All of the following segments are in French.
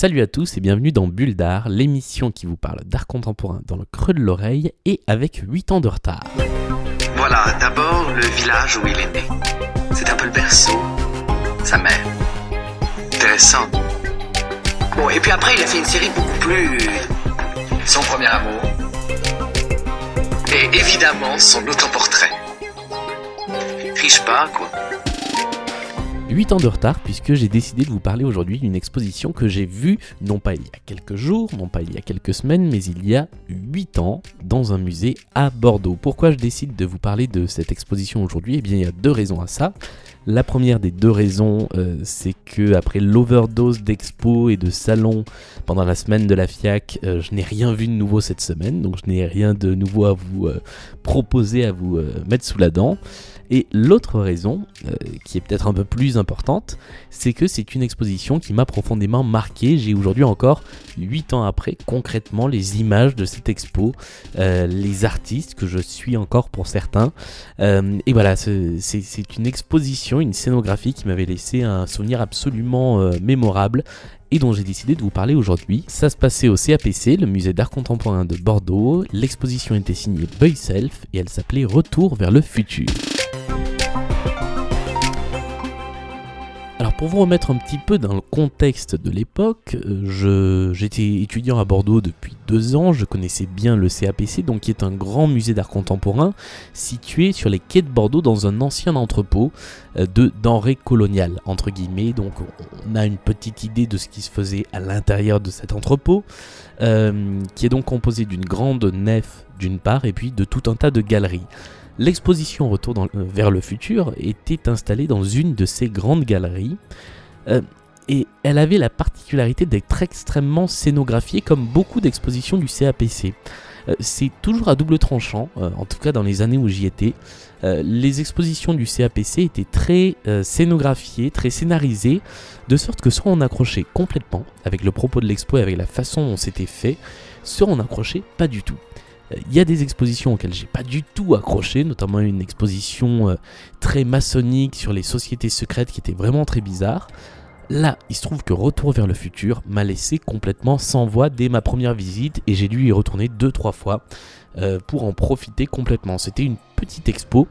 Salut à tous et bienvenue dans Bulle d'Art, l'émission qui vous parle d'art contemporain dans le creux de l'oreille et avec 8 ans de retard. Voilà, d'abord le village où il est né. C'est un peu le berceau, sa mère. Intéressant. Bon, et puis après, il a fait une série beaucoup plus. Son premier amour. Et évidemment, son autoportrait. Riche pas, quoi. 8 ans de retard puisque j'ai décidé de vous parler aujourd'hui d'une exposition que j'ai vue non pas il y a quelques jours, non pas il y a quelques semaines, mais il y a 8 ans dans un musée à Bordeaux. Pourquoi je décide de vous parler de cette exposition aujourd'hui? Eh bien il y a deux raisons à ça. La première des deux raisons, euh, c'est que après l'overdose d'expos et de salons pendant la semaine de la FIAC, euh, je n'ai rien vu de nouveau cette semaine, donc je n'ai rien de nouveau à vous euh, proposer, à vous mettre sous la dent. Et l'autre raison, euh, qui est peut-être un peu plus importante, c'est que c'est une exposition qui m'a profondément marqué. J'ai aujourd'hui encore, 8 ans après, concrètement les images de cette expo, euh, les artistes que je suis encore pour certains. Euh, et voilà, c'est une exposition, une scénographie qui m'avait laissé un souvenir absolument mémorable et dont j'ai décidé de vous parler aujourd'hui. Ça se passait au CAPC, le musée d'art contemporain de Bordeaux. L'exposition était signée Boy Self et elle s'appelait Retour vers le futur. Pour vous remettre un petit peu dans le contexte de l'époque, euh, j'étais étudiant à Bordeaux depuis deux ans, je connaissais bien le CAPC, donc qui est un grand musée d'art contemporain situé sur les quais de Bordeaux dans un ancien entrepôt euh, de denrées coloniales, entre guillemets. Donc on a une petite idée de ce qui se faisait à l'intérieur de cet entrepôt, euh, qui est donc composé d'une grande nef d'une part et puis de tout un tas de galeries. L'exposition Retour euh, vers le futur était installée dans une de ces grandes galeries. Euh, et elle avait la particularité d'être extrêmement scénographiée comme beaucoup d'expositions du CAPC. Euh, c'est toujours à double tranchant, en tout cas dans les années où j'y étais. les expositions du CAPC étaient très scénographiées, très scénarisées, de sorte que soit on accrochait complètement avec le propos de l'expo et avec la façon dont c'était fait, soit on accrochait pas du tout. Il y a des expositions auxquelles j'ai pas du tout accroché, notamment une exposition euh, très maçonnique sur les sociétés secrètes qui était vraiment très bizarre. Là, il se trouve que Retour vers le futur m'a laissé complètement sans voix dès ma première visite et j'ai dû y retourner deux trois fois euh, pour en profiter complètement. C'était une petite expo.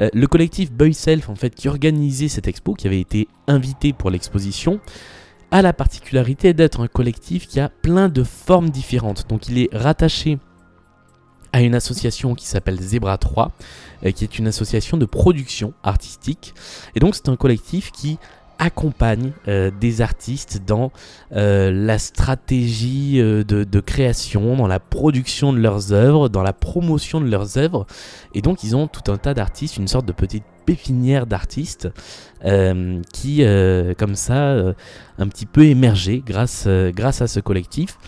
Euh, le collectif Boy Self en fait qui organisait cette expo, qui avait été invité pour l'exposition, a la particularité d'être un collectif qui a plein de formes différentes. Donc il est rattaché à une association qui s'appelle Zebra 3, euh, qui est une association de production artistique. Et donc c'est un collectif qui accompagne euh, des artistes dans euh, la stratégie de, création, dans la production de leurs œuvres, dans la promotion de leurs œuvres. Et donc ils ont tout un tas d'artistes, une sorte de petite pépinière d'artistes qui, comme ça, un petit peu émergé grâce, grâce à ce collectif.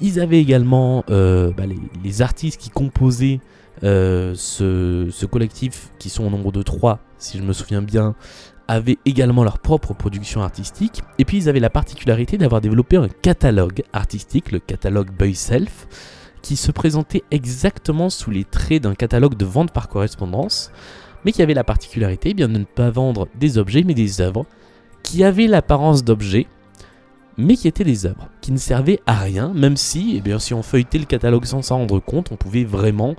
Ils avaient également euh, bah, les, artistes qui composaient euh, ce, collectif, qui sont au nombre de trois, si je me souviens bien, avaient également leur propre production artistique. Et puis ils avaient la particularité d'avoir développé un catalogue artistique, le catalogue Boy Self, qui se présentait exactement sous les traits d'un catalogue de vente par correspondance, mais qui avait la particularité eh bien, de ne pas vendre des objets mais des œuvres, qui avaient l'apparence d'objets, mais qui étaient des œuvres, qui ne servaient à rien, même si, eh bien, si on feuilletait le catalogue sans s'en rendre compte, on pouvait vraiment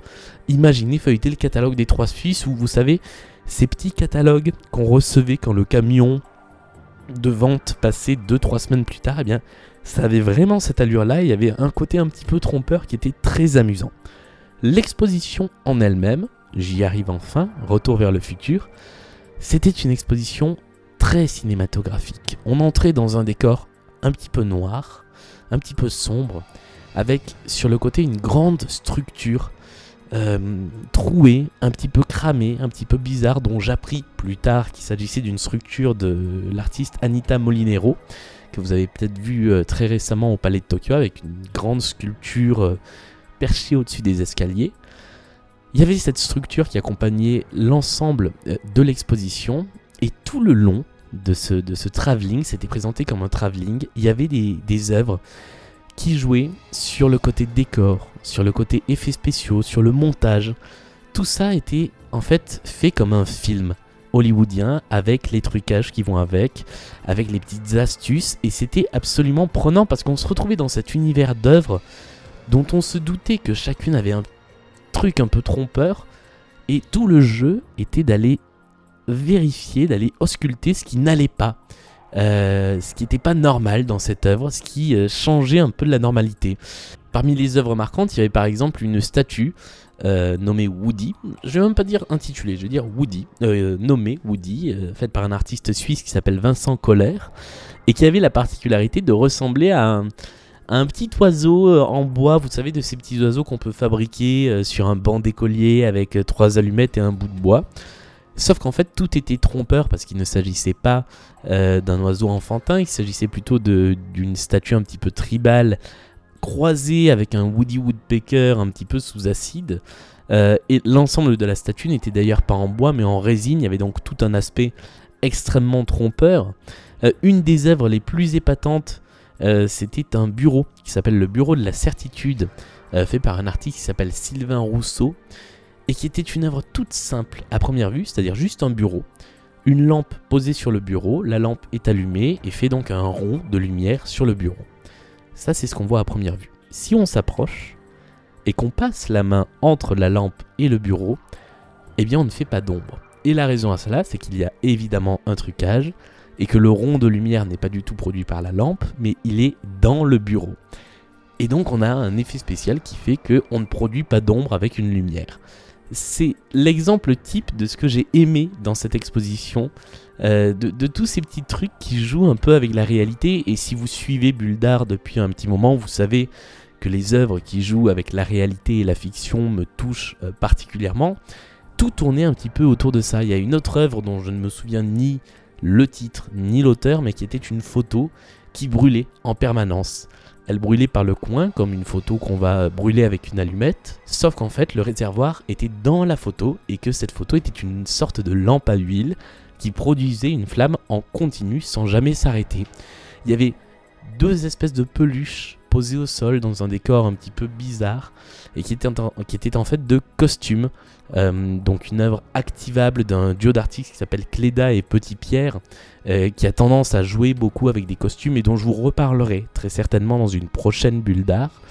imaginer feuilleter le catalogue des Trois Suisses, où vous savez, ces petits catalogues qu'on recevait quand le camion de vente passait 2-3 semaines plus tard, eh bien, ça avait vraiment cette allure-là, il y avait un côté un petit peu trompeur qui était très amusant. L'exposition en elle-même, j'y arrive enfin, retour vers le futur, c'était une exposition très cinématographique. On entrait dans un décor un petit peu noir, un petit peu sombre, avec sur le côté une grande structure euh, trouée, un petit peu cramée, un petit peu bizarre, dont j'appris plus tard qu'il s'agissait d'une structure de l'artiste Anita Molinero, que vous avez peut-être vu euh, très récemment au Palais de Tokyo, avec une grande sculpture euh, perchée au-dessus des escaliers. Il y avait cette structure qui accompagnait l'ensemble de l'exposition, et tout le long, de ce, de ce travelling, c'était présenté comme un travelling. Il y avait des, des œuvres qui jouaient sur le côté décor, sur le côté effets spéciaux, sur le montage. Tout ça était en fait fait comme un film hollywoodien avec les trucages qui vont avec, avec les petites astuces. Et c'était absolument prenant parce qu'on se retrouvait dans cet univers d'œuvres dont on se doutait que chacune avait un truc un peu trompeur. Et tout le jeu était d'aller vérifier, d'aller ausculter ce qui n'allait pas. Euh, ce qui n'était pas normal dans cette œuvre, ce qui euh, changeait un peu de la normalité. Parmi les œuvres marquantes, il y avait par exemple une statue euh, nommée Woody. Je vais même pas dire intitulée, je vais dire Woody, nommée Woody, faite par un artiste suisse qui s'appelle Vincent Coller, et qui avait la particularité de ressembler à un, un petit oiseau en bois, vous savez, de ces petits oiseaux qu'on peut fabriquer sur un banc d'écolier avec trois allumettes et un bout de bois. Sauf qu'en fait, tout était trompeur parce qu'il ne s'agissait pas euh, d'un oiseau enfantin, il s'agissait plutôt d'une statue un petit peu tribale croisée avec un Woody Woodpecker un petit peu sous acide. Euh, et l'ensemble de la statue n'était d'ailleurs pas en bois mais en résine, il y avait donc tout un aspect extrêmement trompeur. Euh, une des œuvres les plus épatantes, c'était un bureau qui s'appelle le Bureau de la Certitude, fait par un artiste qui s'appelle Sylvain Rousseau et qui était une œuvre toute simple à première vue, c'est-à-dire juste un bureau, une lampe posée sur le bureau, la lampe est allumée et fait donc un rond de lumière sur le bureau. Ça c'est ce qu'on voit à première vue. Si on s'approche et qu'on passe la main entre la lampe et le bureau, eh bien on ne fait pas d'ombre. Et la raison à cela, c'est qu'il y a évidemment un trucage et que le rond de lumière n'est pas du tout produit par la lampe, mais il est dans le bureau. Et donc on a un effet spécial qui fait qu'on ne produit pas d'ombre avec une lumière c'est l'exemple type de ce que j'ai aimé dans cette exposition, euh, de, tous ces petits trucs qui jouent un peu avec la réalité. Et si vous suivez Bulldar depuis un petit moment, vous savez que les œuvres qui jouent avec la réalité et la fiction me touchent euh, particulièrement. Tout tournait un petit peu autour de ça. Il y a une autre œuvre dont je ne me souviens ni le titre ni l'auteur, mais qui était une photo qui brûlait en permanence. Elle brûlait par le coin, comme une photo qu'on va brûler avec une allumette, sauf qu'en fait le réservoir était dans la photo et que cette photo était une sorte de lampe à huile qui produisait une flamme en continu sans jamais s'arrêter. Il y avait deux espèces de peluches posées au sol dans un décor un petit peu bizarre et qui étaient en, qui était en fait de costumes. Euh, donc une œuvre activable d'un duo d'artistes qui s'appelle Cléda et Petit Pierre euh, qui a tendance à jouer beaucoup avec des costumes et dont je vous reparlerai très certainement dans une prochaine bulle d'art.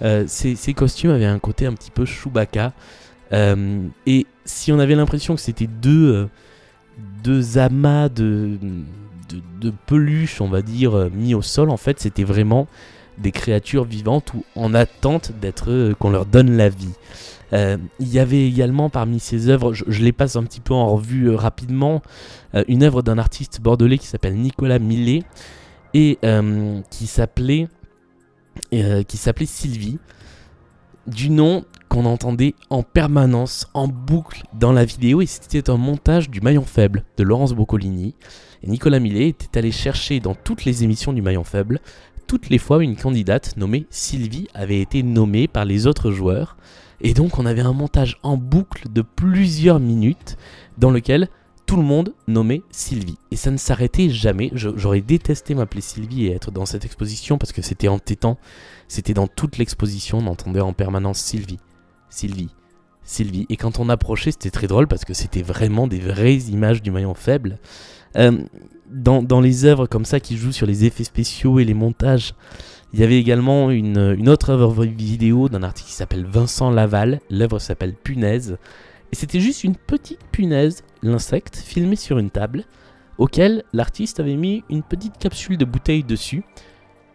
Euh, ces, costumes avaient un côté un petit peu Chewbacca. Et si on avait l'impression que c'était deux, deux amas de, de, de, peluches, on va dire, mis au sol, en fait, c'était vraiment des créatures vivantes ou en attente d'être qu'on leur donne la vie. Euh, il y avait également parmi ces œuvres, je, les passe un petit peu en revue euh, rapidement, euh, une œuvre d'un artiste bordelais qui s'appelle Nicolas Millet et qui s'appelait qui s'appelait Sylvie, du nom qu'on entendait en permanence, en boucle dans la vidéo, et c'était un montage du Maillon Faible de Laurence Boccolini. Et Nicolas Millet était allé chercher dans toutes les émissions du Maillon Faible, toutes les fois une candidate nommée Sylvie avait été nommée par les autres joueurs. Et donc on avait un montage en boucle de plusieurs minutes dans lequel tout le monde nommait Sylvie. Et ça ne s'arrêtait jamais. J'aurais détesté m'appeler Sylvie et être dans cette exposition parce que c'était entêtant. C'était dans toute l'exposition, on entendait en permanence Sylvie, Sylvie, Sylvie. Et quand on approchait, c'était très drôle parce que c'était vraiment des vraies images du maillon faible. Euh, dans, dans, les œuvres comme ça qui jouent sur les effets spéciaux et les montages, il y avait également une, autre œuvre vidéo d'un artiste qui s'appelle Vincent Laval. L'œuvre s'appelle Punaise. Et c'était juste une petite punaise, l'insecte, filmé sur une table, auquel l'artiste avait mis une petite capsule de bouteille dessus.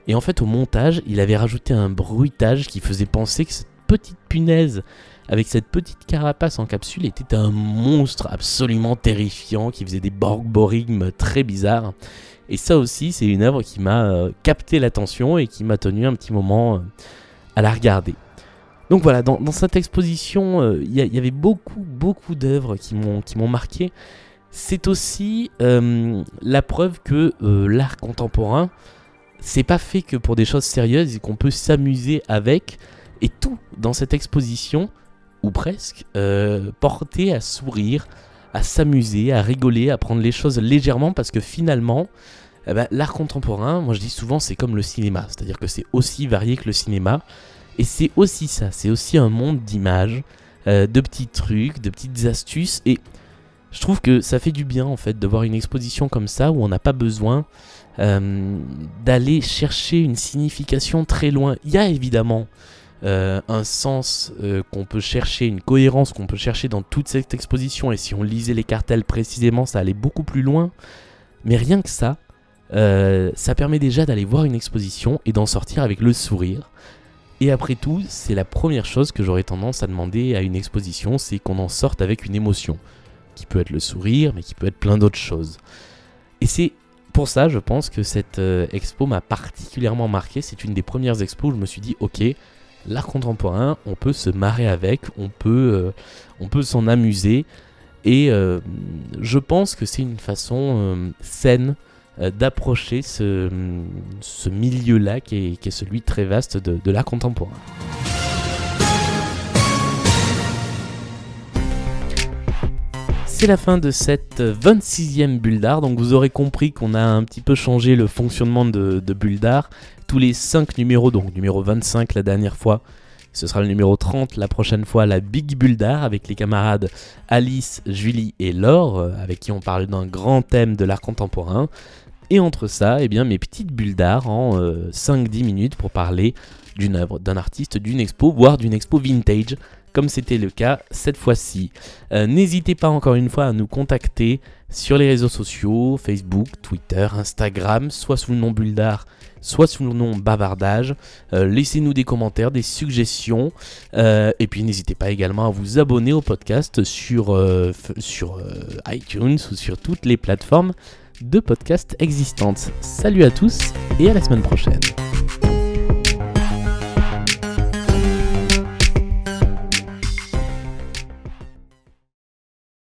Et en fait, au montage, il avait rajouté un bruitage qui faisait penser que cette petite punaise, avec cette petite carapace en capsule, était un monstre absolument terrifiant qui faisait des borborigmes très bizarres. Et ça aussi, c'est une œuvre qui m'a euh, capté l'attention et qui m'a tenu un petit moment euh, à la regarder. Donc voilà, dans, cette exposition, euh, il y, avait beaucoup, beaucoup d'œuvres qui m'ont marqué. C'est aussi la preuve que l'art contemporain, c'est pas fait que pour des choses sérieuses et qu'on peut s'amuser avec. Et tout dans cette exposition, ou presque, porté à sourire, à s'amuser, à rigoler, à prendre les choses légèrement parce que finalement, eh ben, l'art contemporain, moi je dis souvent, c'est comme le cinéma, c'est-à-dire que c'est aussi varié que le cinéma. Et c'est aussi ça, c'est aussi un monde d'images, euh, de petits trucs, de petites astuces. Et je trouve que ça fait du bien en fait de voir une exposition comme ça où on n'a pas besoin euh, d'aller chercher une signification très loin. Il y a évidemment euh, un sens euh, qu'on peut chercher, une cohérence qu'on peut chercher dans toute cette exposition, et si on lisait les cartels précisément, ça allait beaucoup plus loin. Mais rien que ça, ça permet déjà d'aller voir une exposition et d'en sortir avec le sourire. Et après tout, c'est la première chose que j'aurais tendance à demander à une exposition, c'est qu'on en sorte avec une émotion, qui peut être le sourire, mais qui peut être plein d'autres choses. Et c'est pour ça, je pense que cette euh, expo m'a particulièrement marqué. C'est une des premières expos où je me suis dit, ok, l'art contemporain, on peut se marrer avec, on peut, euh, s'en amuser. Et euh, je pense que c'est une façon saine d'approcher ce, milieu-là qui est, celui très vaste de, de l'art contemporain. c'est la fin de cette 26e bulle d'art. Donc vous aurez compris qu'on a un petit peu changé le fonctionnement de, de bulle d'art. Tous les 5 numéros, donc numéro 25 la dernière fois, ce sera le numéro 30 la prochaine fois, la Big Bulle d'art avec les camarades Alice, Julie et Laure, euh, avec qui on parle d'un grand thème de l'art contemporain. Et entre ça, eh bien, mes petites bulles en 5-10 euh, minutes pour parler d'une œuvre, d'un artiste, d'une expo, voire d'une expo vintage comme c'était le cas cette fois-ci. Euh, n'hésitez pas encore une fois à nous contacter sur les réseaux sociaux, Facebook, Twitter, Instagram, soit sous le nom Bulldar, soit sous le nom Bavardage. Euh, laissez-nous des commentaires, des suggestions. Euh, et puis n'hésitez pas également à vous abonner au podcast sur, sur iTunes ou sur toutes les plateformes de podcast existantes. Salut à tous et à la semaine prochaine.